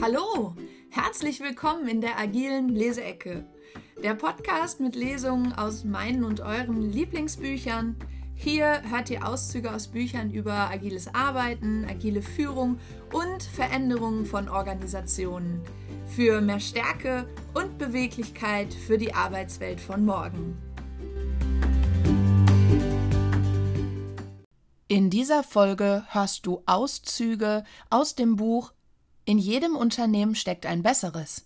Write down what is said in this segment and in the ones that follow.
Hallo, herzlich willkommen in der agilen Leseecke. Der Podcast mit Lesungen aus meinen und euren Lieblingsbüchern. Hier hört ihr Auszüge aus Büchern über agiles Arbeiten, agile Führung und Veränderungen von Organisationen. Für mehr Stärke und Beweglichkeit für die Arbeitswelt von morgen. In dieser Folge hörst du Auszüge aus dem Buch In jedem Unternehmen steckt ein besseres.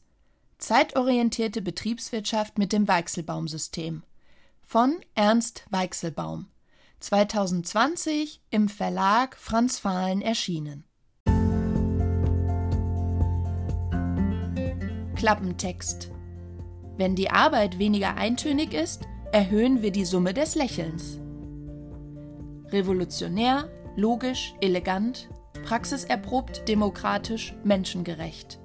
Zeitorientierte Betriebswirtschaft mit dem Weichselbaum-System von Ernst Weichselbaum. 2020 im Verlag Franz Fahlen erschienen. Klappentext. Wenn die Arbeit weniger eintönig ist, erhöhen wir die Summe des Lächelns. Revolutionär, logisch, elegant, praxiserprobt, demokratisch, menschengerecht.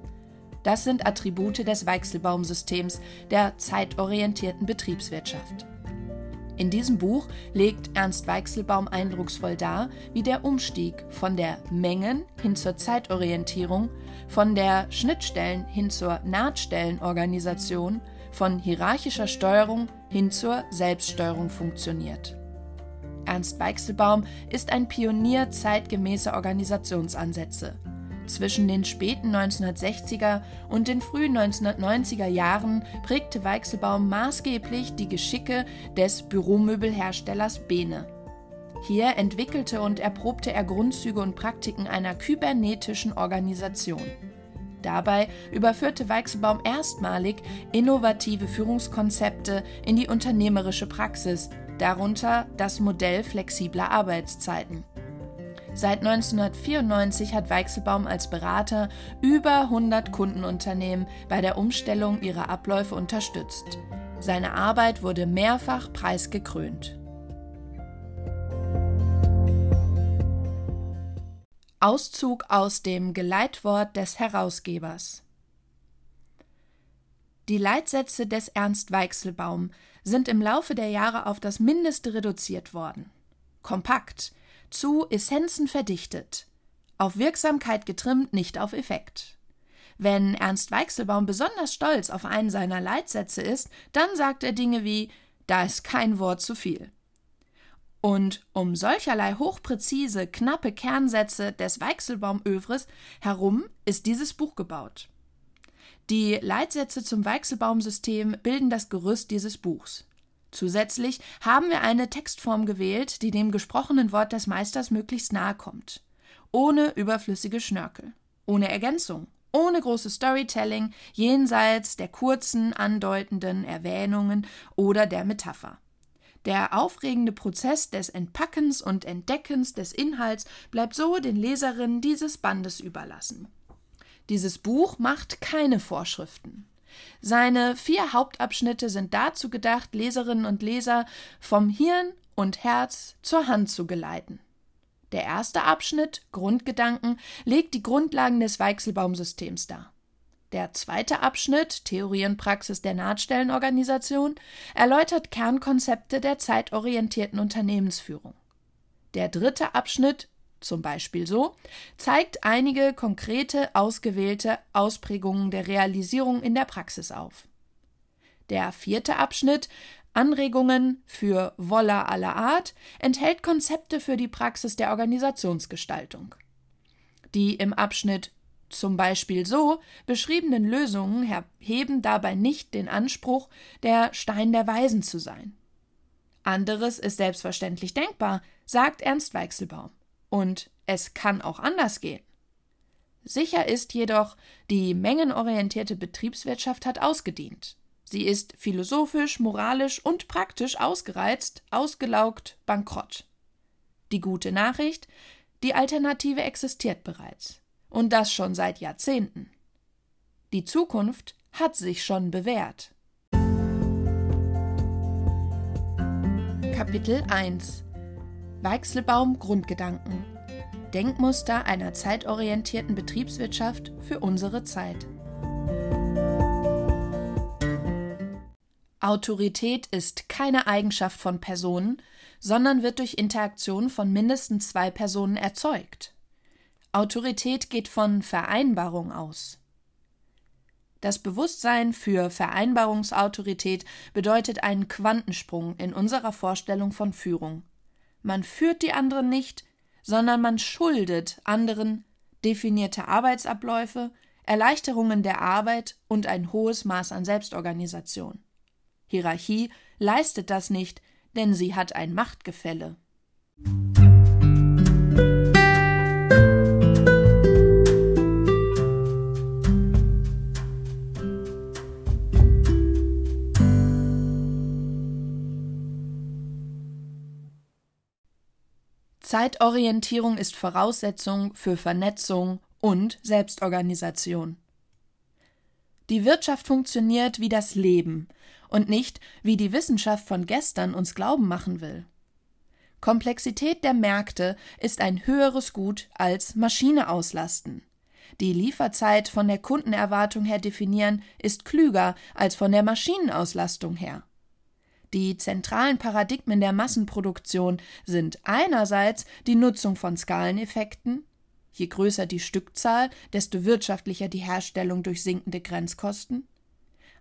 Das sind Attribute des Weichselbaum-Systems der zeitorientierten Betriebswirtschaft. In diesem Buch legt Ernst Weichselbaum eindrucksvoll dar, wie der Umstieg von der Mengen hin zur Zeitorientierung, von der Schnittstellen hin zur Nahtstellenorganisation, von hierarchischer Steuerung hin zur Selbststeuerung funktioniert. Ernst Weichselbaum ist ein Pionier zeitgemäßer Organisationsansätze. Zwischen den späten 1960er und den frühen 1990er Jahren prägte Weichselbaum maßgeblich die Geschicke des Büromöbelherstellers Bene. Hier entwickelte und erprobte er Grundzüge und Praktiken einer kybernetischen Organisation. Dabei überführte Weichselbaum erstmalig innovative Führungskonzepte in die unternehmerische Praxis, darunter das Modell flexibler Arbeitszeiten. Seit 1994 hat Weichselbaum als Berater über 100 Kundenunternehmen bei der Umstellung ihrer Abläufe unterstützt. Seine Arbeit wurde mehrfach preisgekrönt. Auszug aus dem Geleitwort des Herausgebers Die Leitsätze des Ernst Weichselbaum sind im Laufe der Jahre auf das Mindeste reduziert worden. Kompakt, zu Essenzen verdichtet, auf Wirksamkeit getrimmt, nicht auf Effekt. Wenn Ernst Weichselbaum besonders stolz auf einen seiner Leitsätze ist, dann sagt er Dinge wie da ist kein Wort zu viel. Und um solcherlei hochpräzise, knappe Kernsätze des Weichselbaum-Övres herum ist dieses Buch gebaut. Die Leitsätze zum Weichselbaum-System bilden das Gerüst dieses Buchs. Zusätzlich haben wir eine Textform gewählt, die dem gesprochenen Wort des Meisters möglichst nahe kommt. Ohne überflüssige Schnörkel, ohne Ergänzung, ohne großes Storytelling jenseits der kurzen, andeutenden Erwähnungen oder der Metapher. Der aufregende Prozess des Entpackens und Entdeckens des Inhalts bleibt so den Leserinnen dieses Bandes überlassen. Dieses Buch macht keine Vorschriften. Seine vier Hauptabschnitte sind dazu gedacht, Leserinnen und Leser vom Hirn und Herz zur Hand zu geleiten. Der erste Abschnitt, Grundgedanken, legt die Grundlagen des Weichselbaumsystems dar. Der zweite Abschnitt, Theorie und Praxis der Nahtstellenorganisation, erläutert Kernkonzepte der zeitorientierten Unternehmensführung. Der dritte Abschnitt, zum Beispiel so, zeigt einige konkrete, ausgewählte Ausprägungen der Realisierung in der Praxis auf. Der vierte Abschnitt Anregungen für Woller aller Art enthält Konzepte für die Praxis der Organisationsgestaltung. Die im Abschnitt zum Beispiel so beschriebenen Lösungen heben dabei nicht den Anspruch, der Stein der Weisen zu sein. Anderes ist selbstverständlich denkbar, sagt Ernst Weichselbaum. Und es kann auch anders gehen. Sicher ist jedoch, die mengenorientierte Betriebswirtschaft hat ausgedient. Sie ist philosophisch, moralisch und praktisch ausgereizt, ausgelaugt, bankrott. Die gute Nachricht, die Alternative existiert bereits. Und das schon seit Jahrzehnten. Die Zukunft hat sich schon bewährt. Kapitel 1 Weichselbaum Grundgedanken Denkmuster einer zeitorientierten Betriebswirtschaft für unsere Zeit. Autorität ist keine Eigenschaft von Personen, sondern wird durch Interaktion von mindestens zwei Personen erzeugt. Autorität geht von Vereinbarung aus. Das Bewusstsein für Vereinbarungsautorität bedeutet einen Quantensprung in unserer Vorstellung von Führung. Man führt die anderen nicht, sondern man schuldet anderen definierte Arbeitsabläufe, Erleichterungen der Arbeit und ein hohes Maß an Selbstorganisation. Hierarchie leistet das nicht, denn sie hat ein Machtgefälle. Zeitorientierung ist Voraussetzung für Vernetzung und Selbstorganisation. Die Wirtschaft funktioniert wie das Leben und nicht wie die Wissenschaft von gestern uns glauben machen will. Komplexität der Märkte ist ein höheres Gut als Maschine auslasten. Die Lieferzeit von der Kundenerwartung her definieren ist klüger als von der Maschinenauslastung her. Die zentralen Paradigmen der Massenproduktion sind einerseits die Nutzung von Skaleneffekten, je größer die Stückzahl, desto wirtschaftlicher die Herstellung durch sinkende Grenzkosten,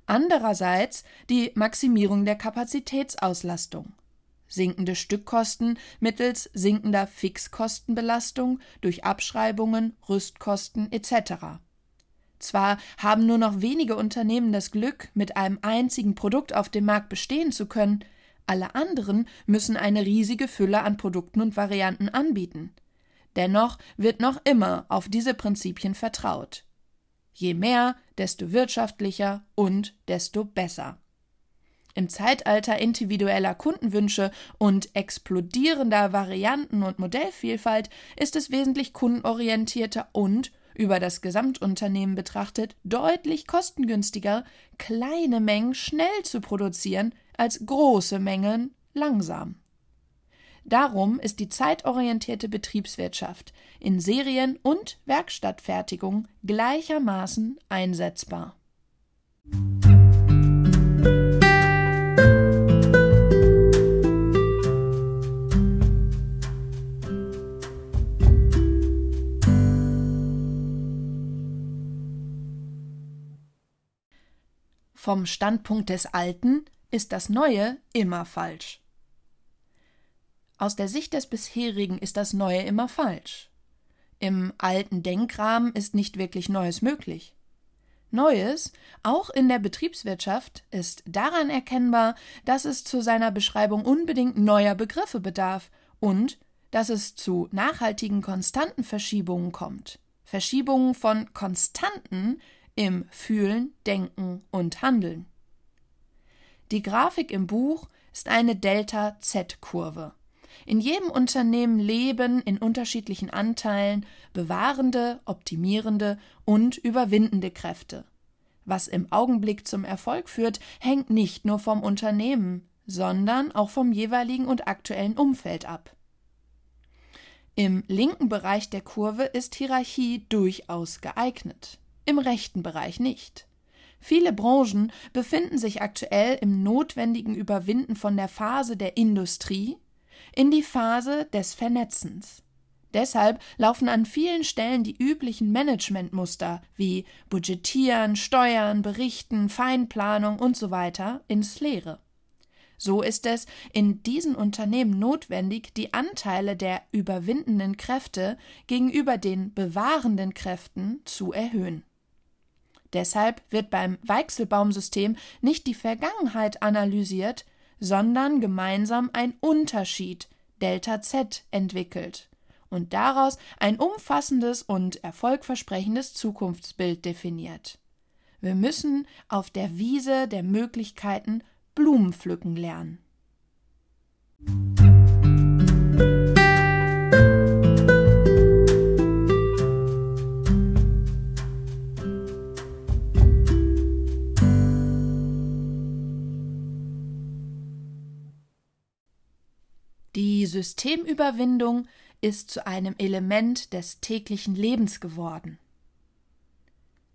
andererseits die Maximierung der Kapazitätsauslastung, sinkende Stückkosten mittels sinkender Fixkostenbelastung durch Abschreibungen, Rüstkosten etc. Zwar haben nur noch wenige Unternehmen das Glück, mit einem einzigen Produkt auf dem Markt bestehen zu können, alle anderen müssen eine riesige Fülle an Produkten und Varianten anbieten. Dennoch wird noch immer auf diese Prinzipien vertraut. Je mehr, desto wirtschaftlicher und desto besser. Im Zeitalter individueller Kundenwünsche und explodierender Varianten und Modellvielfalt ist es wesentlich kundenorientierter und über das Gesamtunternehmen betrachtet deutlich kostengünstiger, kleine Mengen schnell zu produzieren als große Mengen langsam. Darum ist die zeitorientierte Betriebswirtschaft in Serien- und Werkstattfertigung gleichermaßen einsetzbar. Vom Standpunkt des Alten ist das Neue immer falsch. Aus der Sicht des bisherigen ist das Neue immer falsch. Im alten Denkrahmen ist nicht wirklich Neues möglich. Neues, auch in der Betriebswirtschaft, ist daran erkennbar, dass es zu seiner Beschreibung unbedingt neuer Begriffe bedarf und dass es zu nachhaltigen konstanten Verschiebungen kommt. Verschiebungen von Konstanten im Fühlen, Denken und Handeln. Die Grafik im Buch ist eine Delta-Z-Kurve. In jedem Unternehmen leben in unterschiedlichen Anteilen bewahrende, optimierende und überwindende Kräfte. Was im Augenblick zum Erfolg führt, hängt nicht nur vom Unternehmen, sondern auch vom jeweiligen und aktuellen Umfeld ab. Im linken Bereich der Kurve ist Hierarchie durchaus geeignet im rechten Bereich nicht. Viele Branchen befinden sich aktuell im notwendigen Überwinden von der Phase der Industrie in die Phase des Vernetzens. Deshalb laufen an vielen Stellen die üblichen Managementmuster wie Budgetieren, Steuern, Berichten, Feinplanung usw. So ins Leere. So ist es in diesen Unternehmen notwendig, die Anteile der überwindenden Kräfte gegenüber den bewahrenden Kräften zu erhöhen. Deshalb wird beim Weichselbaumsystem nicht die Vergangenheit analysiert, sondern gemeinsam ein Unterschied Delta Z entwickelt und daraus ein umfassendes und erfolgversprechendes Zukunftsbild definiert. Wir müssen auf der Wiese der Möglichkeiten Blumen pflücken lernen. Systemüberwindung ist zu einem Element des täglichen Lebens geworden.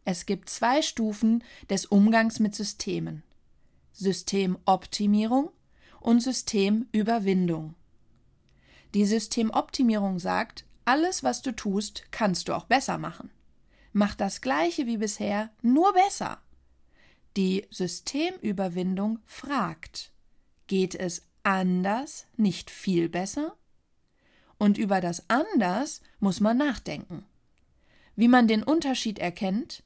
Es gibt zwei Stufen des Umgangs mit Systemen Systemoptimierung und Systemüberwindung. Die Systemoptimierung sagt, alles, was du tust, kannst du auch besser machen. Mach das gleiche wie bisher, nur besser. Die Systemüberwindung fragt, geht es anders nicht viel besser? Und über das anders muss man nachdenken. Wie man den Unterschied erkennt?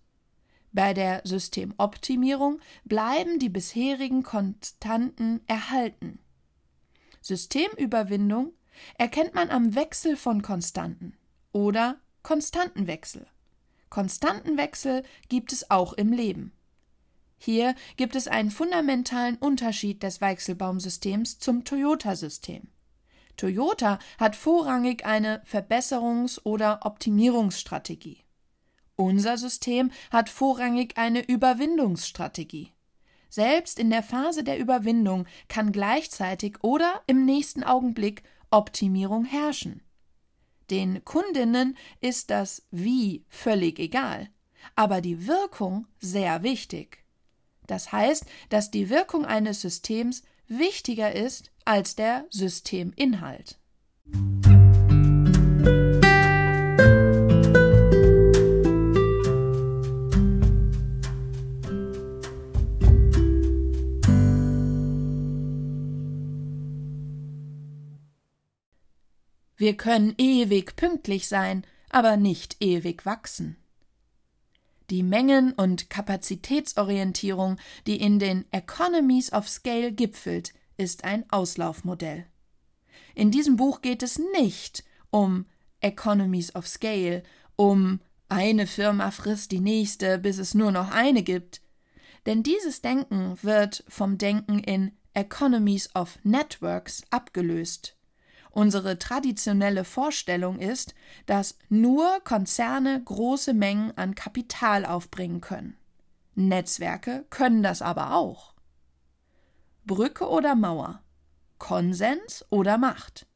Bei der Systemoptimierung bleiben die bisherigen Konstanten erhalten. Systemüberwindung erkennt man am Wechsel von Konstanten oder Konstantenwechsel. Konstantenwechsel gibt es auch im Leben. Hier gibt es einen fundamentalen Unterschied des Weichselbaumsystems zum Toyota-System. Toyota hat vorrangig eine Verbesserungs- oder Optimierungsstrategie. Unser System hat vorrangig eine Überwindungsstrategie. Selbst in der Phase der Überwindung kann gleichzeitig oder im nächsten Augenblick Optimierung herrschen. Den Kundinnen ist das Wie völlig egal, aber die Wirkung sehr wichtig. Das heißt, dass die Wirkung eines Systems wichtiger ist als der Systeminhalt. Wir können ewig pünktlich sein, aber nicht ewig wachsen. Die Mengen- und Kapazitätsorientierung, die in den Economies of Scale gipfelt, ist ein Auslaufmodell. In diesem Buch geht es nicht um Economies of Scale, um eine Firma frisst die nächste, bis es nur noch eine gibt. Denn dieses Denken wird vom Denken in Economies of Networks abgelöst. Unsere traditionelle Vorstellung ist, dass nur Konzerne große Mengen an Kapital aufbringen können. Netzwerke können das aber auch. Brücke oder Mauer, Konsens oder Macht.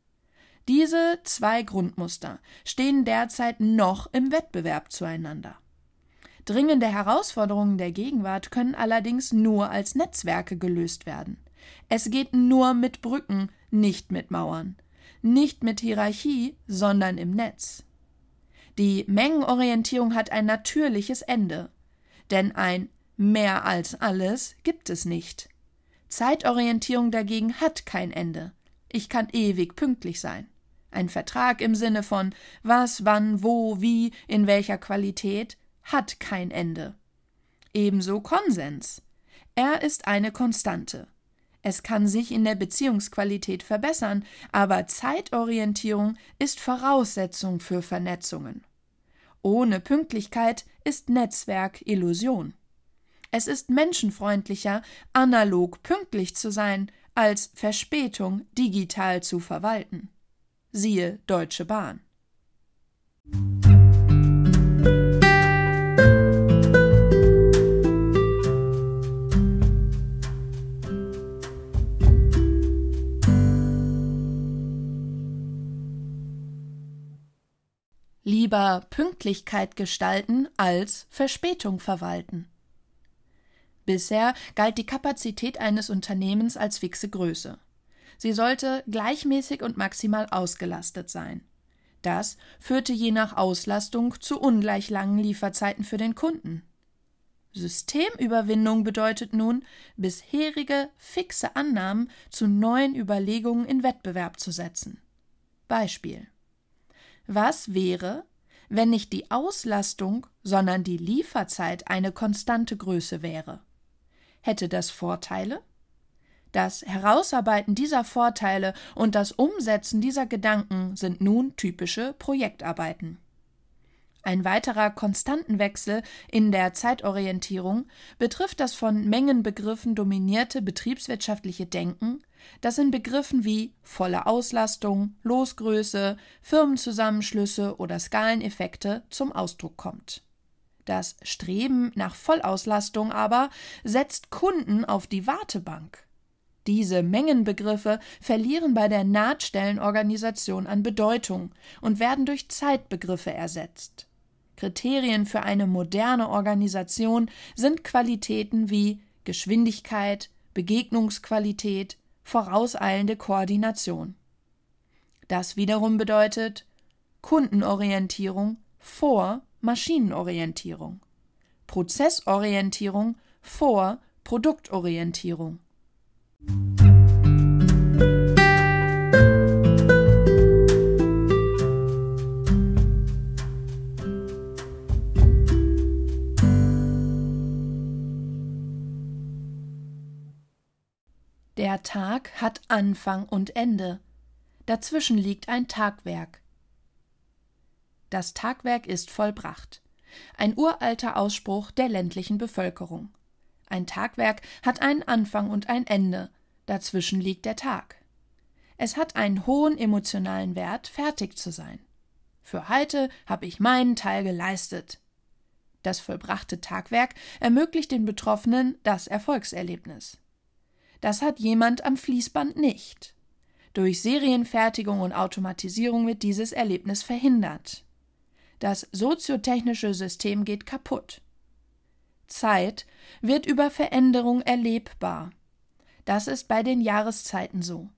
Diese zwei Grundmuster stehen derzeit noch im Wettbewerb zueinander. Dringende Herausforderungen der Gegenwart können allerdings nur als Netzwerke gelöst werden. Es geht nur mit Brücken, nicht mit Mauern nicht mit Hierarchie, sondern im Netz. Die Mengenorientierung hat ein natürliches Ende, denn ein mehr als alles gibt es nicht. Zeitorientierung dagegen hat kein Ende. Ich kann ewig pünktlich sein. Ein Vertrag im Sinne von was, wann, wo, wie, in welcher Qualität hat kein Ende. Ebenso Konsens. Er ist eine Konstante. Es kann sich in der Beziehungsqualität verbessern, aber Zeitorientierung ist Voraussetzung für Vernetzungen. Ohne Pünktlichkeit ist Netzwerk Illusion. Es ist menschenfreundlicher, analog pünktlich zu sein, als Verspätung digital zu verwalten. Siehe Deutsche Bahn. Lieber Pünktlichkeit gestalten als Verspätung verwalten. Bisher galt die Kapazität eines Unternehmens als fixe Größe. Sie sollte gleichmäßig und maximal ausgelastet sein. Das führte je nach Auslastung zu ungleich langen Lieferzeiten für den Kunden. Systemüberwindung bedeutet nun, bisherige fixe Annahmen zu neuen Überlegungen in Wettbewerb zu setzen. Beispiel was wäre, wenn nicht die Auslastung, sondern die Lieferzeit eine konstante Größe wäre? Hätte das Vorteile? Das Herausarbeiten dieser Vorteile und das Umsetzen dieser Gedanken sind nun typische Projektarbeiten. Ein weiterer Konstantenwechsel in der Zeitorientierung betrifft das von Mengenbegriffen dominierte betriebswirtschaftliche Denken, das in Begriffen wie volle Auslastung, Losgröße, Firmenzusammenschlüsse oder Skaleneffekte zum Ausdruck kommt. Das Streben nach Vollauslastung aber setzt Kunden auf die Wartebank. Diese Mengenbegriffe verlieren bei der Nahtstellenorganisation an Bedeutung und werden durch Zeitbegriffe ersetzt. Kriterien für eine moderne Organisation sind Qualitäten wie Geschwindigkeit, Begegnungsqualität, vorauseilende Koordination. Das wiederum bedeutet Kundenorientierung vor Maschinenorientierung, Prozessorientierung vor Produktorientierung. Der Tag hat Anfang und Ende. Dazwischen liegt ein Tagwerk. Das Tagwerk ist vollbracht. Ein uralter Ausspruch der ländlichen Bevölkerung. Ein Tagwerk hat einen Anfang und ein Ende, dazwischen liegt der Tag. Es hat einen hohen emotionalen Wert, fertig zu sein. Für heute habe ich meinen Teil geleistet. Das vollbrachte Tagwerk ermöglicht den Betroffenen das Erfolgserlebnis. Das hat jemand am Fließband nicht. Durch Serienfertigung und Automatisierung wird dieses Erlebnis verhindert. Das soziotechnische System geht kaputt. Zeit wird über Veränderung erlebbar. Das ist bei den Jahreszeiten so.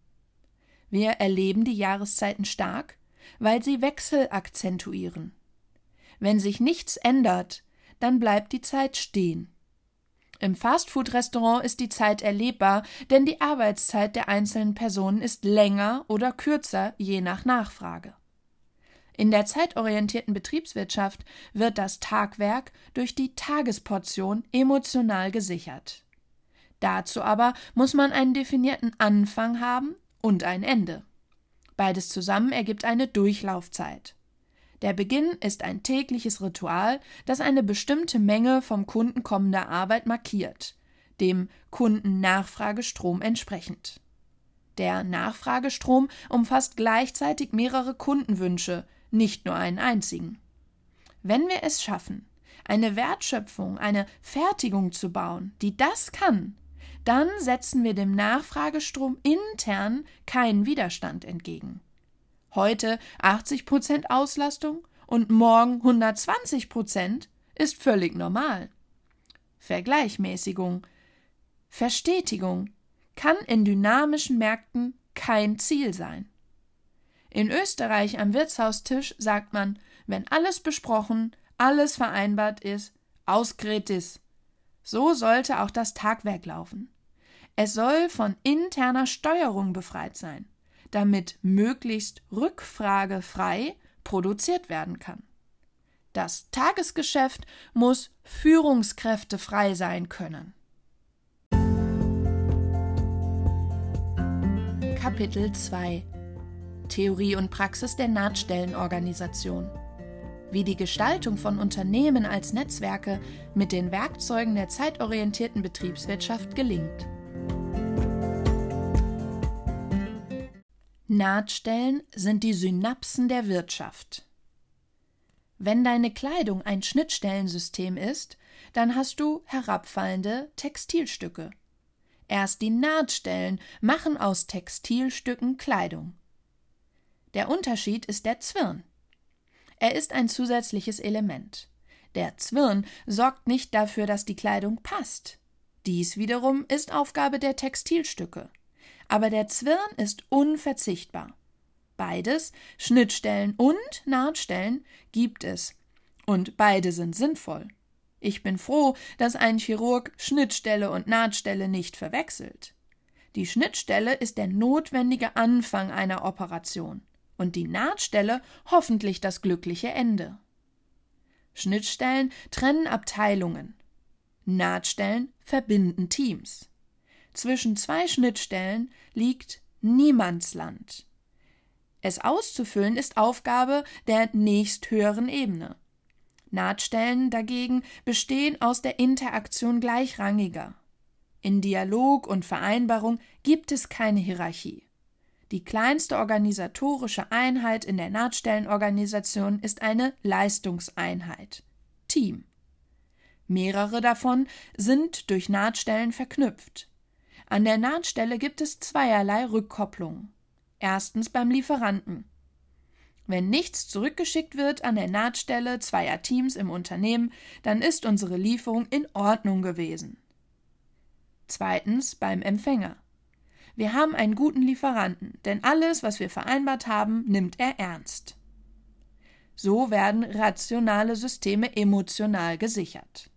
Wir erleben die Jahreszeiten stark, weil sie Wechsel akzentuieren. Wenn sich nichts ändert, dann bleibt die Zeit stehen. Im Fastfood-Restaurant ist die Zeit erlebbar, denn die Arbeitszeit der einzelnen Personen ist länger oder kürzer, je nach Nachfrage. In der zeitorientierten Betriebswirtschaft wird das Tagwerk durch die Tagesportion emotional gesichert. Dazu aber muss man einen definierten Anfang haben und ein Ende. Beides zusammen ergibt eine Durchlaufzeit. Der Beginn ist ein tägliches Ritual, das eine bestimmte Menge vom Kunden kommender Arbeit markiert, dem Kundennachfragestrom entsprechend. Der Nachfragestrom umfasst gleichzeitig mehrere Kundenwünsche, nicht nur einen einzigen. Wenn wir es schaffen, eine Wertschöpfung, eine Fertigung zu bauen, die das kann, dann setzen wir dem Nachfragestrom intern keinen Widerstand entgegen heute 80 Prozent Auslastung und morgen 120 Prozent ist völlig normal. Vergleichmäßigung, Verstetigung kann in dynamischen Märkten kein Ziel sein. In Österreich am Wirtshaustisch sagt man, wenn alles besprochen, alles vereinbart ist, ausgrätis. So sollte auch das Tagwerk laufen. Es soll von interner Steuerung befreit sein damit möglichst rückfragefrei produziert werden kann. Das Tagesgeschäft muss führungskräftefrei sein können. Kapitel 2 Theorie und Praxis der Nahtstellenorganisation wie die Gestaltung von Unternehmen als Netzwerke mit den Werkzeugen der zeitorientierten Betriebswirtschaft gelingt. Nahtstellen sind die Synapsen der Wirtschaft. Wenn deine Kleidung ein Schnittstellensystem ist, dann hast du herabfallende Textilstücke. Erst die Nahtstellen machen aus Textilstücken Kleidung. Der Unterschied ist der Zwirn. Er ist ein zusätzliches Element. Der Zwirn sorgt nicht dafür, dass die Kleidung passt. Dies wiederum ist Aufgabe der Textilstücke aber der Zwirn ist unverzichtbar. Beides, Schnittstellen und Nahtstellen, gibt es. Und beide sind sinnvoll. Ich bin froh, dass ein Chirurg Schnittstelle und Nahtstelle nicht verwechselt. Die Schnittstelle ist der notwendige Anfang einer Operation und die Nahtstelle hoffentlich das glückliche Ende. Schnittstellen trennen Abteilungen. Nahtstellen verbinden Teams. Zwischen zwei Schnittstellen liegt Niemandsland. Es auszufüllen ist Aufgabe der nächsthöheren Ebene. Nahtstellen dagegen bestehen aus der Interaktion gleichrangiger. In Dialog und Vereinbarung gibt es keine Hierarchie. Die kleinste organisatorische Einheit in der Nahtstellenorganisation ist eine Leistungseinheit Team. Mehrere davon sind durch Nahtstellen verknüpft. An der Nahtstelle gibt es zweierlei Rückkopplung. Erstens beim Lieferanten. Wenn nichts zurückgeschickt wird an der Nahtstelle zweier Teams im Unternehmen, dann ist unsere Lieferung in Ordnung gewesen. Zweitens beim Empfänger. Wir haben einen guten Lieferanten, denn alles, was wir vereinbart haben, nimmt er ernst. So werden rationale Systeme emotional gesichert.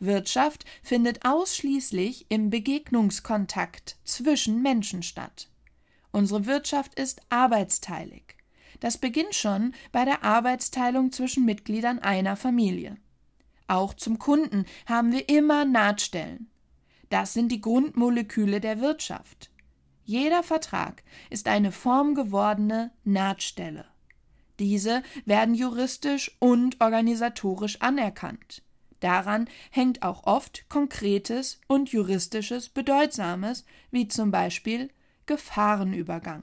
Wirtschaft findet ausschließlich im Begegnungskontakt zwischen Menschen statt. Unsere Wirtschaft ist arbeitsteilig. Das beginnt schon bei der Arbeitsteilung zwischen Mitgliedern einer Familie. Auch zum Kunden haben wir immer Nahtstellen. Das sind die Grundmoleküle der Wirtschaft. Jeder Vertrag ist eine formgewordene Nahtstelle. Diese werden juristisch und organisatorisch anerkannt. Daran hängt auch oft konkretes und juristisches Bedeutsames, wie zum Beispiel Gefahrenübergang.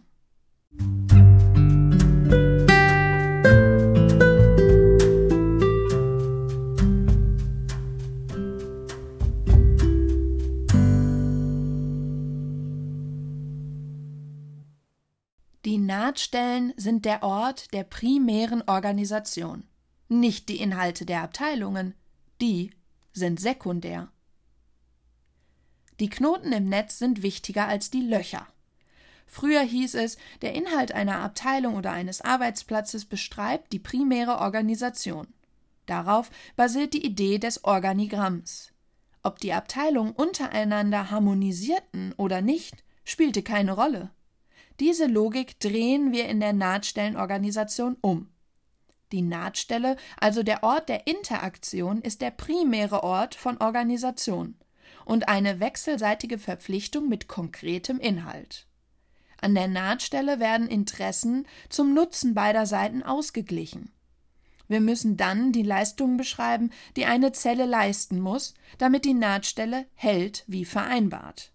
Die Nahtstellen sind der Ort der primären Organisation, nicht die Inhalte der Abteilungen, die sind sekundär. Die Knoten im Netz sind wichtiger als die Löcher. Früher hieß es, der Inhalt einer Abteilung oder eines Arbeitsplatzes beschreibt die primäre Organisation. Darauf basiert die Idee des Organigramms. Ob die Abteilungen untereinander harmonisierten oder nicht, spielte keine Rolle. Diese Logik drehen wir in der Nahtstellenorganisation um. Die Nahtstelle, also der Ort der Interaktion, ist der primäre Ort von Organisation und eine wechselseitige Verpflichtung mit konkretem Inhalt. An der Nahtstelle werden Interessen zum Nutzen beider Seiten ausgeglichen. Wir müssen dann die Leistungen beschreiben, die eine Zelle leisten muss, damit die Nahtstelle hält wie vereinbart.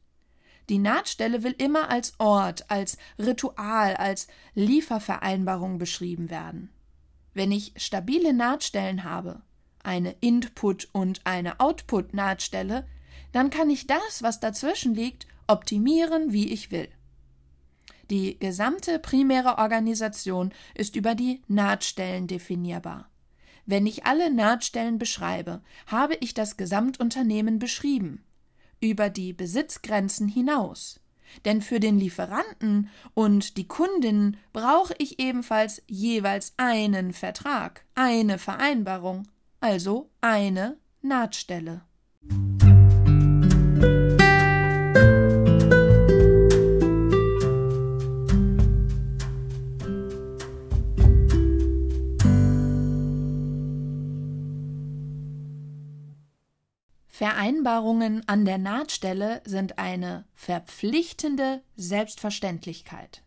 Die Nahtstelle will immer als Ort, als Ritual, als Liefervereinbarung beschrieben werden. Wenn ich stabile Nahtstellen habe, eine Input- und eine Output-Nahtstelle, dann kann ich das, was dazwischen liegt, optimieren, wie ich will. Die gesamte primäre Organisation ist über die Nahtstellen definierbar. Wenn ich alle Nahtstellen beschreibe, habe ich das Gesamtunternehmen beschrieben über die Besitzgrenzen hinaus. Denn für den Lieferanten und die Kundin brauche ich ebenfalls jeweils einen Vertrag, eine Vereinbarung, also eine Nahtstelle. Vereinbarungen an der Nahtstelle sind eine verpflichtende Selbstverständlichkeit.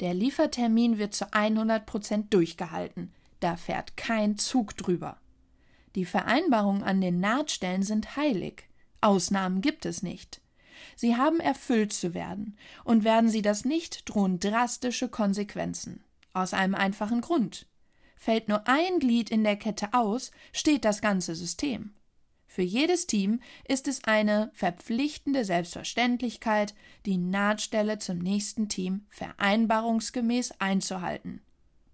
Der Liefertermin wird zu 100 Prozent durchgehalten. Da fährt kein Zug drüber. Die Vereinbarungen an den Nahtstellen sind heilig. Ausnahmen gibt es nicht. Sie haben erfüllt zu werden, und werden sie das nicht, drohen drastische Konsequenzen. Aus einem einfachen Grund. Fällt nur ein Glied in der Kette aus, steht das ganze System. Für jedes Team ist es eine verpflichtende Selbstverständlichkeit, die Nahtstelle zum nächsten Team vereinbarungsgemäß einzuhalten.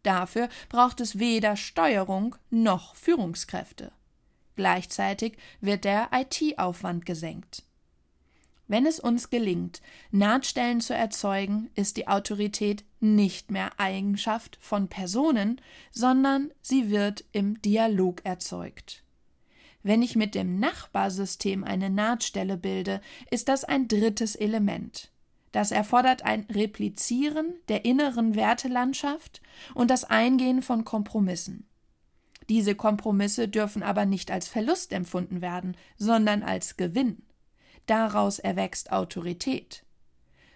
Dafür braucht es weder Steuerung noch Führungskräfte. Gleichzeitig wird der IT-Aufwand gesenkt. Wenn es uns gelingt, Nahtstellen zu erzeugen, ist die Autorität nicht mehr Eigenschaft von Personen, sondern sie wird im Dialog erzeugt. Wenn ich mit dem Nachbarsystem eine Nahtstelle bilde, ist das ein drittes Element. Das erfordert ein Replizieren der inneren Wertelandschaft und das Eingehen von Kompromissen. Diese Kompromisse dürfen aber nicht als Verlust empfunden werden, sondern als Gewinn. Daraus erwächst Autorität.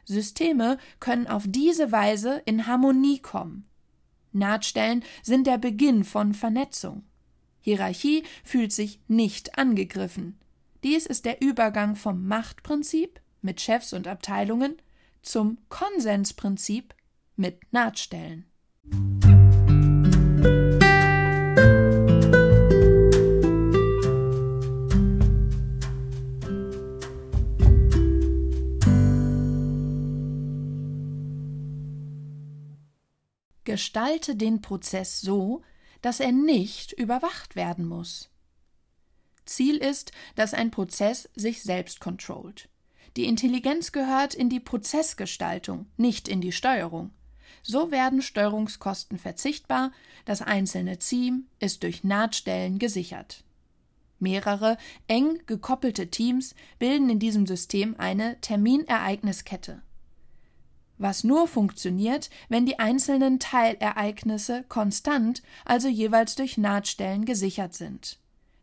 Systeme können auf diese Weise in Harmonie kommen. Nahtstellen sind der Beginn von Vernetzung. Hierarchie fühlt sich nicht angegriffen. Dies ist der Übergang vom Machtprinzip mit Chefs und Abteilungen zum Konsensprinzip mit Nahtstellen. Gestalte den Prozess so, dass er nicht überwacht werden muss. Ziel ist, dass ein Prozess sich selbst kontrollt. Die Intelligenz gehört in die Prozessgestaltung, nicht in die Steuerung. So werden Steuerungskosten verzichtbar, das einzelne Team ist durch Nahtstellen gesichert. Mehrere eng gekoppelte Teams bilden in diesem System eine Terminereigniskette. Was nur funktioniert, wenn die einzelnen Teilereignisse konstant, also jeweils durch Nahtstellen gesichert sind.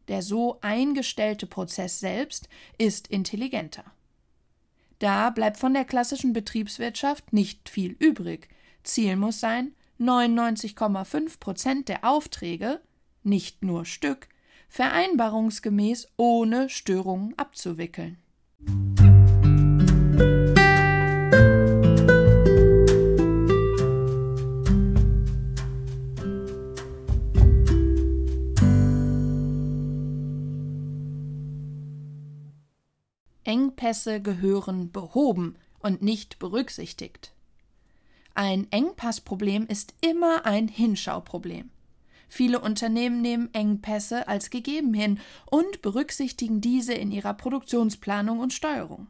Der so eingestellte Prozess selbst ist intelligenter. Da bleibt von der klassischen Betriebswirtschaft nicht viel übrig. Ziel muss sein, 99,5 Prozent der Aufträge, nicht nur Stück, vereinbarungsgemäß ohne Störungen abzuwickeln. Engpässe gehören behoben und nicht berücksichtigt. Ein Engpassproblem ist immer ein Hinschauproblem. Viele Unternehmen nehmen Engpässe als gegeben hin und berücksichtigen diese in ihrer Produktionsplanung und Steuerung.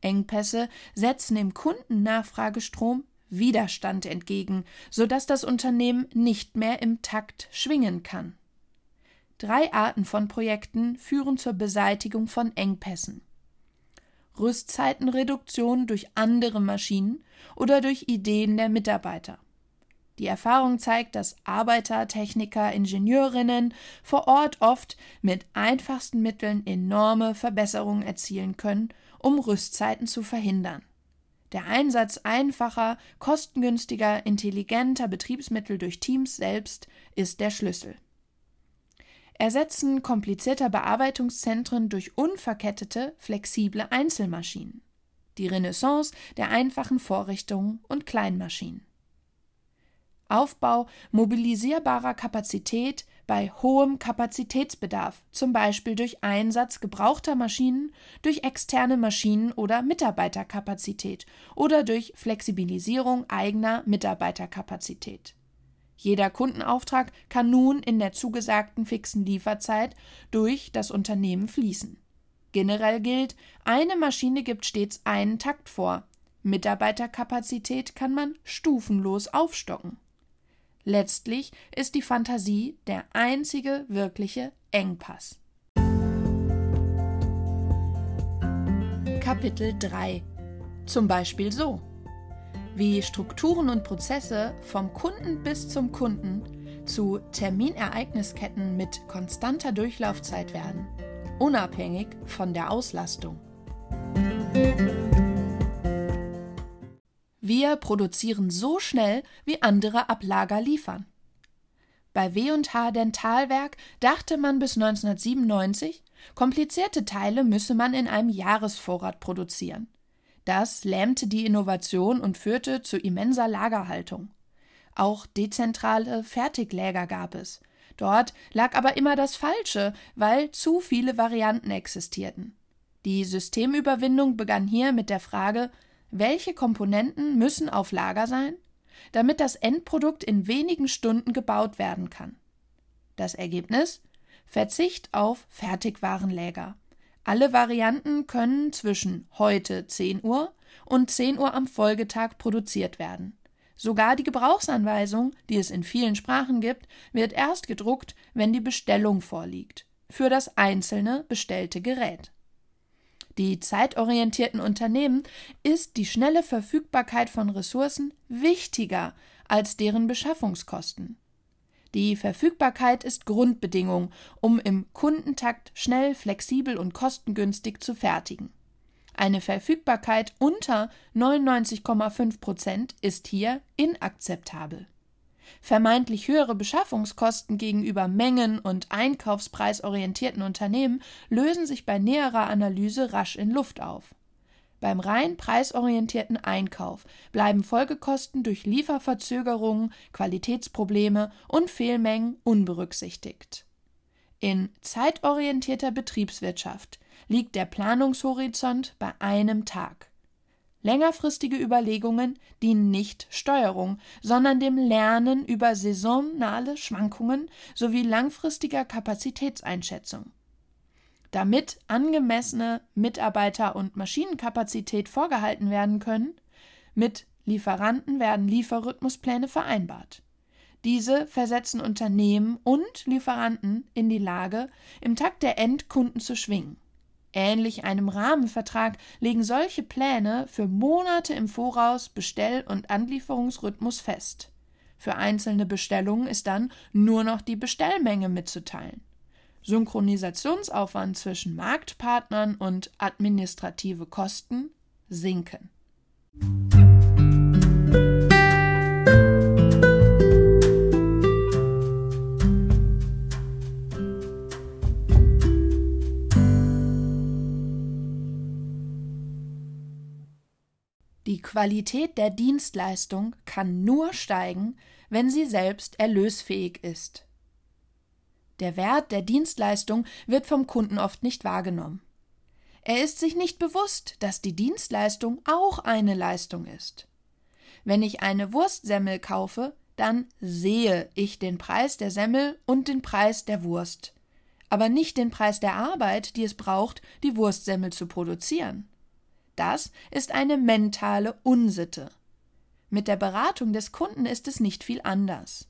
Engpässe setzen im Kundennachfragestrom Widerstand entgegen, sodass das Unternehmen nicht mehr im Takt schwingen kann. Drei Arten von Projekten führen zur Beseitigung von Engpässen. Rüstzeitenreduktion durch andere Maschinen oder durch Ideen der Mitarbeiter. Die Erfahrung zeigt, dass Arbeiter, Techniker, Ingenieurinnen vor Ort oft mit einfachsten Mitteln enorme Verbesserungen erzielen können, um Rüstzeiten zu verhindern. Der Einsatz einfacher, kostengünstiger, intelligenter Betriebsmittel durch Teams selbst ist der Schlüssel. Ersetzen komplizierter Bearbeitungszentren durch unverkettete, flexible Einzelmaschinen. Die Renaissance der einfachen Vorrichtungen und Kleinmaschinen. Aufbau mobilisierbarer Kapazität bei hohem Kapazitätsbedarf, zum Beispiel durch Einsatz gebrauchter Maschinen, durch externe Maschinen oder Mitarbeiterkapazität oder durch Flexibilisierung eigener Mitarbeiterkapazität. Jeder Kundenauftrag kann nun in der zugesagten fixen Lieferzeit durch das Unternehmen fließen. Generell gilt, eine Maschine gibt stets einen Takt vor. Mitarbeiterkapazität kann man stufenlos aufstocken. Letztlich ist die Fantasie der einzige wirkliche Engpass. Kapitel 3 Zum Beispiel so wie Strukturen und Prozesse vom Kunden bis zum Kunden zu Terminereignisketten mit konstanter Durchlaufzeit werden, unabhängig von der Auslastung. Wir produzieren so schnell, wie andere Ablager liefern. Bei W&H Dentalwerk dachte man bis 1997, komplizierte Teile müsse man in einem Jahresvorrat produzieren. Das lähmte die Innovation und führte zu immenser Lagerhaltung. Auch dezentrale Fertigläger gab es. Dort lag aber immer das Falsche, weil zu viele Varianten existierten. Die Systemüberwindung begann hier mit der Frage, welche Komponenten müssen auf Lager sein, damit das Endprodukt in wenigen Stunden gebaut werden kann. Das Ergebnis? Verzicht auf Fertigwarenläger. Alle Varianten können zwischen heute 10 Uhr und 10 Uhr am Folgetag produziert werden. Sogar die Gebrauchsanweisung, die es in vielen Sprachen gibt, wird erst gedruckt, wenn die Bestellung vorliegt, für das einzelne bestellte Gerät die zeitorientierten Unternehmen ist die schnelle Verfügbarkeit von Ressourcen wichtiger als deren Beschaffungskosten. Die Verfügbarkeit ist Grundbedingung, um im Kundentakt schnell, flexibel und kostengünstig zu fertigen. Eine Verfügbarkeit unter 99,5 Prozent ist hier inakzeptabel. Vermeintlich höhere Beschaffungskosten gegenüber mengen- und einkaufspreisorientierten Unternehmen lösen sich bei näherer Analyse rasch in Luft auf. Beim rein preisorientierten Einkauf bleiben Folgekosten durch Lieferverzögerungen, Qualitätsprobleme und Fehlmengen unberücksichtigt. In zeitorientierter Betriebswirtschaft liegt der Planungshorizont bei einem Tag. Längerfristige Überlegungen dienen nicht Steuerung, sondern dem Lernen über saisonale Schwankungen sowie langfristiger Kapazitätseinschätzung. Damit angemessene Mitarbeiter- und Maschinenkapazität vorgehalten werden können, mit Lieferanten werden Lieferrhythmuspläne vereinbart. Diese versetzen Unternehmen und Lieferanten in die Lage, im Takt der Endkunden zu schwingen. Ähnlich einem Rahmenvertrag legen solche Pläne für Monate im Voraus Bestell- und Anlieferungsrhythmus fest. Für einzelne Bestellungen ist dann nur noch die Bestellmenge mitzuteilen. Synchronisationsaufwand zwischen Marktpartnern und administrative Kosten sinken. Die Qualität der Dienstleistung kann nur steigen, wenn sie selbst erlösfähig ist. Der Wert der Dienstleistung wird vom Kunden oft nicht wahrgenommen. Er ist sich nicht bewusst, dass die Dienstleistung auch eine Leistung ist. Wenn ich eine Wurstsemmel kaufe, dann sehe ich den Preis der Semmel und den Preis der Wurst, aber nicht den Preis der Arbeit, die es braucht, die Wurstsemmel zu produzieren. Das ist eine mentale Unsitte. Mit der Beratung des Kunden ist es nicht viel anders.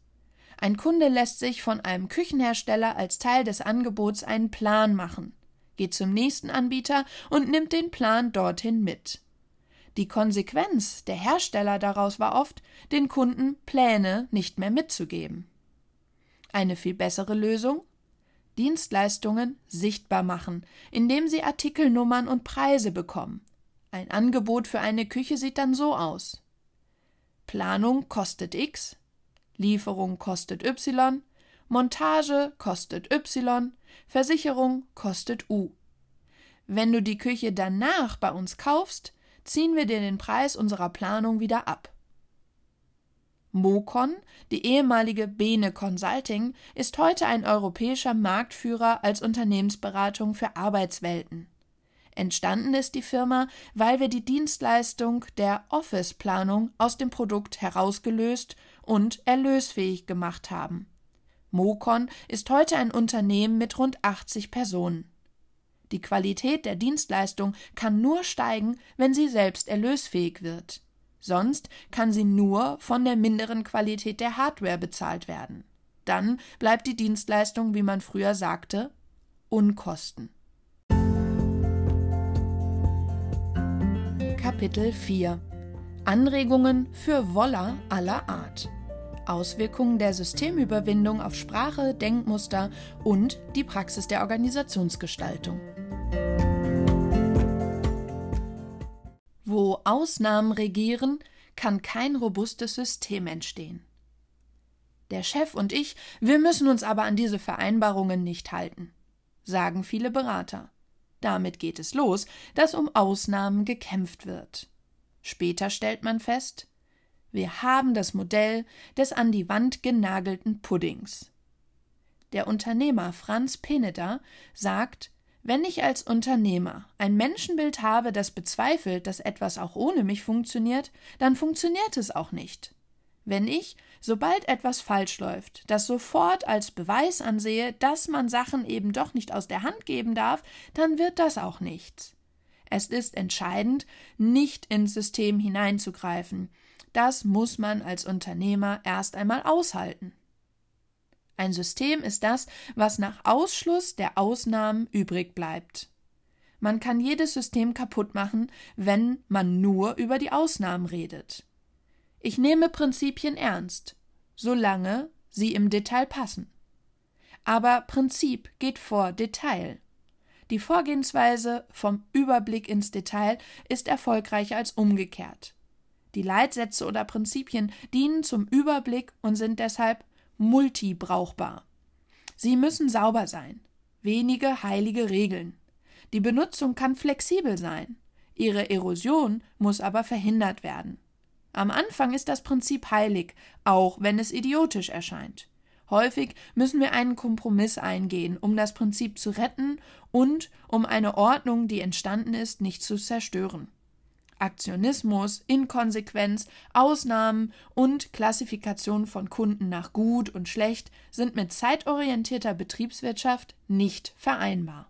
Ein Kunde lässt sich von einem Küchenhersteller als Teil des Angebots einen Plan machen, geht zum nächsten Anbieter und nimmt den Plan dorthin mit. Die Konsequenz der Hersteller daraus war oft, den Kunden Pläne nicht mehr mitzugeben. Eine viel bessere Lösung? Dienstleistungen sichtbar machen, indem sie Artikelnummern und Preise bekommen, ein Angebot für eine Küche sieht dann so aus. Planung kostet X, Lieferung kostet Y, Montage kostet Y, Versicherung kostet U. Wenn du die Küche danach bei uns kaufst, ziehen wir dir den Preis unserer Planung wieder ab. Mocon, die ehemalige Bene Consulting, ist heute ein europäischer Marktführer als Unternehmensberatung für Arbeitswelten. Entstanden ist die Firma, weil wir die Dienstleistung der Office-Planung aus dem Produkt herausgelöst und erlösfähig gemacht haben. Mocon ist heute ein Unternehmen mit rund 80 Personen. Die Qualität der Dienstleistung kann nur steigen, wenn sie selbst erlösfähig wird. Sonst kann sie nur von der minderen Qualität der Hardware bezahlt werden. Dann bleibt die Dienstleistung, wie man früher sagte, Unkosten. Kapitel 4 Anregungen für Woller aller Art Auswirkungen der Systemüberwindung auf Sprache, Denkmuster und die Praxis der Organisationsgestaltung. Wo Ausnahmen regieren, kann kein robustes System entstehen. Der Chef und ich, wir müssen uns aber an diese Vereinbarungen nicht halten, sagen viele Berater. Damit geht es los, dass um Ausnahmen gekämpft wird. Später stellt man fest, wir haben das Modell des an die Wand genagelten Puddings. Der Unternehmer Franz Peneder sagt, wenn ich als Unternehmer ein Menschenbild habe, das bezweifelt, dass etwas auch ohne mich funktioniert, dann funktioniert es auch nicht. Wenn ich, sobald etwas falsch läuft, das sofort als Beweis ansehe, dass man Sachen eben doch nicht aus der Hand geben darf, dann wird das auch nichts. Es ist entscheidend, nicht ins System hineinzugreifen. Das muss man als Unternehmer erst einmal aushalten. Ein System ist das, was nach Ausschluss der Ausnahmen übrig bleibt. Man kann jedes System kaputt machen, wenn man nur über die Ausnahmen redet. Ich nehme Prinzipien ernst, solange sie im Detail passen. Aber Prinzip geht vor Detail. Die Vorgehensweise vom Überblick ins Detail ist erfolgreicher als umgekehrt. Die Leitsätze oder Prinzipien dienen zum Überblick und sind deshalb multibrauchbar. Sie müssen sauber sein. Wenige heilige Regeln. Die Benutzung kann flexibel sein. Ihre Erosion muss aber verhindert werden. Am Anfang ist das Prinzip heilig, auch wenn es idiotisch erscheint. Häufig müssen wir einen Kompromiss eingehen, um das Prinzip zu retten und um eine Ordnung, die entstanden ist, nicht zu zerstören. Aktionismus, Inkonsequenz, Ausnahmen und Klassifikation von Kunden nach gut und schlecht sind mit zeitorientierter Betriebswirtschaft nicht vereinbar.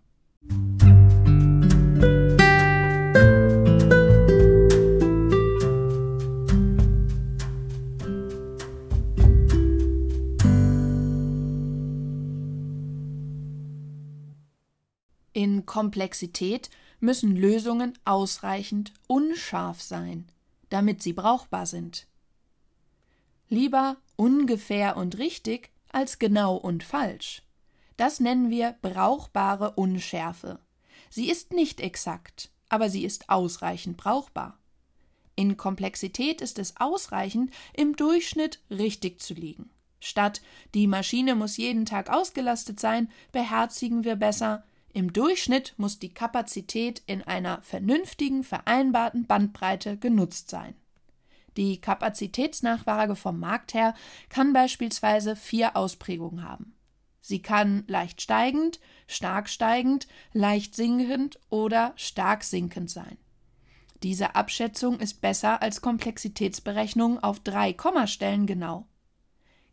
Komplexität müssen Lösungen ausreichend unscharf sein, damit sie brauchbar sind. Lieber ungefähr und richtig als genau und falsch. Das nennen wir brauchbare Unschärfe. Sie ist nicht exakt, aber sie ist ausreichend brauchbar. In Komplexität ist es ausreichend, im Durchschnitt richtig zu liegen. Statt die Maschine muss jeden Tag ausgelastet sein, beherzigen wir besser, im Durchschnitt muss die Kapazität in einer vernünftigen, vereinbarten Bandbreite genutzt sein. Die Kapazitätsnachfrage vom Markt her kann beispielsweise vier Ausprägungen haben. Sie kann leicht steigend, stark steigend, leicht sinkend oder stark sinkend sein. Diese Abschätzung ist besser als Komplexitätsberechnung auf drei Kommastellen genau.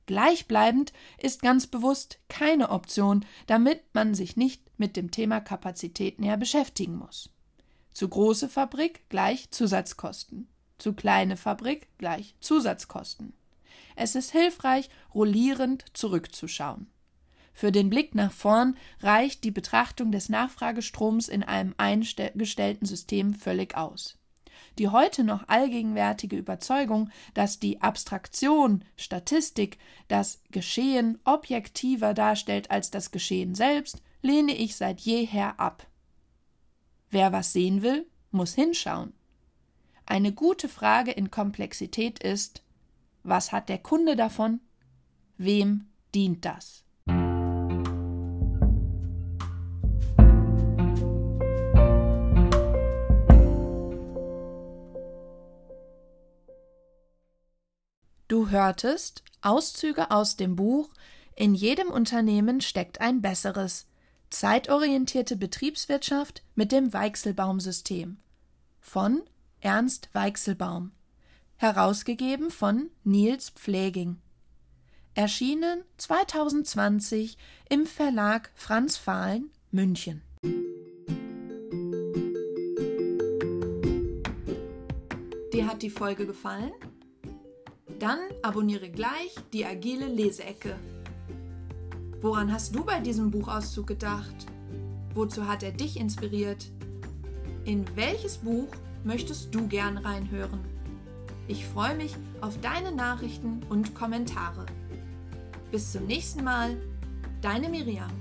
Gleichbleibend ist ganz bewusst keine Option, damit man sich nicht mit dem Thema Kapazität näher beschäftigen muss. Zu große Fabrik gleich Zusatzkosten. Zu kleine Fabrik gleich Zusatzkosten. Es ist hilfreich, rollierend zurückzuschauen. Für den Blick nach vorn reicht die Betrachtung des Nachfragestroms in einem eingestellten System völlig aus. Die heute noch allgegenwärtige Überzeugung, dass die Abstraktion, Statistik, das Geschehen objektiver darstellt als das Geschehen selbst, lehne ich seit jeher ab. Wer was sehen will, muss hinschauen. Eine gute Frage in Komplexität ist, was hat der Kunde davon? Wem dient das? Du hörtest Auszüge aus dem Buch In jedem Unternehmen steckt ein besseres Zeitorientierte Betriebswirtschaft mit dem Weichselbaum-System von Ernst Weichselbaum, herausgegeben von Nils Pfleging. Erschienen 2020 im Verlag Franz Fahlen, München. Dir hat die Folge gefallen? Dann abonniere gleich die Agile Leseecke. Woran hast du bei diesem Buchauszug gedacht? Wozu hat er dich inspiriert? In welches Buch möchtest du gern reinhören? Ich freue mich auf deine Nachrichten und Kommentare. Bis zum nächsten Mal, deine Miriam.